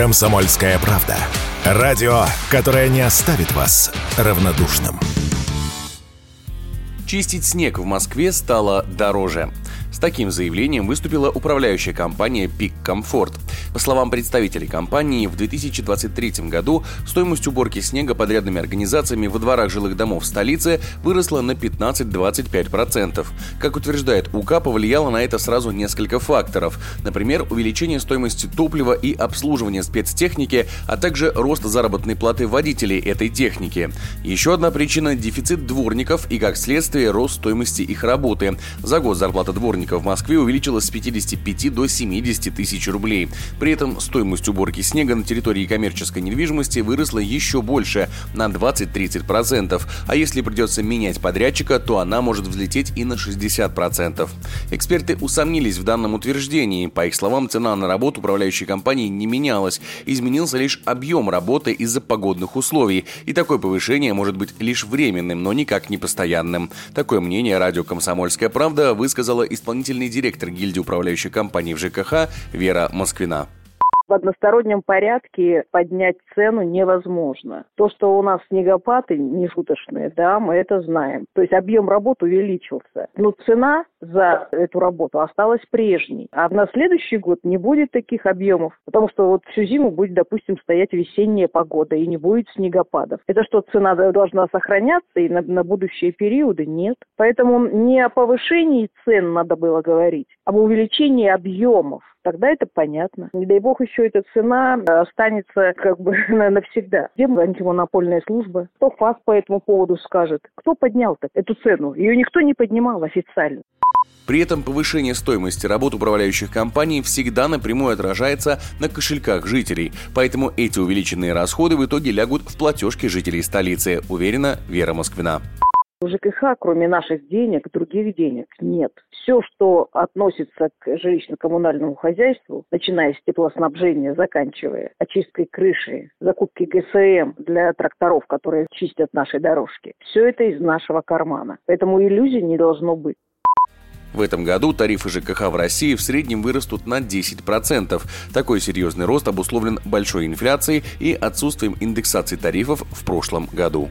Комсомольская правда. Радио, которое не оставит вас равнодушным. Чистить снег в Москве стало дороже. С таким заявлением выступила управляющая компания «Пик Комфорт». По словам представителей компании, в 2023 году стоимость уборки снега подрядными организациями во дворах жилых домов в столице выросла на 15-25%. Как утверждает УК, повлияло на это сразу несколько факторов. Например, увеличение стоимости топлива и обслуживания спецтехники, а также рост заработной платы водителей этой техники. Еще одна причина – дефицит дворников и, как следствие, рост стоимости их работы. За год зарплата дворников дворника в Москве увеличилась с 55 до 70 тысяч рублей. При этом стоимость уборки снега на территории коммерческой недвижимости выросла еще больше, на 20-30%. А если придется менять подрядчика, то она может взлететь и на 60%. Эксперты усомнились в данном утверждении. По их словам, цена на работу управляющей компании не менялась. Изменился лишь объем работы из-за погодных условий. И такое повышение может быть лишь временным, но никак не постоянным. Такое мнение радио «Комсомольская правда» высказала исполнительная исполнительный директор гильдии управляющей компании в ЖКХ Вера Москвина в одностороннем порядке поднять цену невозможно. То, что у нас снегопады нешуточные, да, мы это знаем. То есть объем работы увеличился. Но цена за эту работу осталась прежней. А на следующий год не будет таких объемов, потому что вот всю зиму будет, допустим, стоять весенняя погода и не будет снегопадов. Это что, цена должна сохраняться и на, на будущие периоды? Нет. Поэтому не о повышении цен надо было говорить, а об увеличении объемов тогда это понятно. Не дай бог еще эта цена останется как бы навсегда. Где антимонопольная служба? Кто ФАС по этому поводу скажет? Кто поднял-то эту цену? Ее никто не поднимал официально. При этом повышение стоимости работ управляющих компаний всегда напрямую отражается на кошельках жителей, поэтому эти увеличенные расходы в итоге лягут в платежки жителей столицы, уверена Вера Москвина. У ЖКХ, кроме наших денег, других денег нет. Все, что относится к жилищно-коммунальному хозяйству, начиная с теплоснабжения, заканчивая очисткой крыши, закупки ГСМ для тракторов, которые чистят наши дорожки, все это из нашего кармана. Поэтому иллюзий не должно быть. В этом году тарифы ЖКХ в России в среднем вырастут на 10%. Такой серьезный рост обусловлен большой инфляцией и отсутствием индексации тарифов в прошлом году.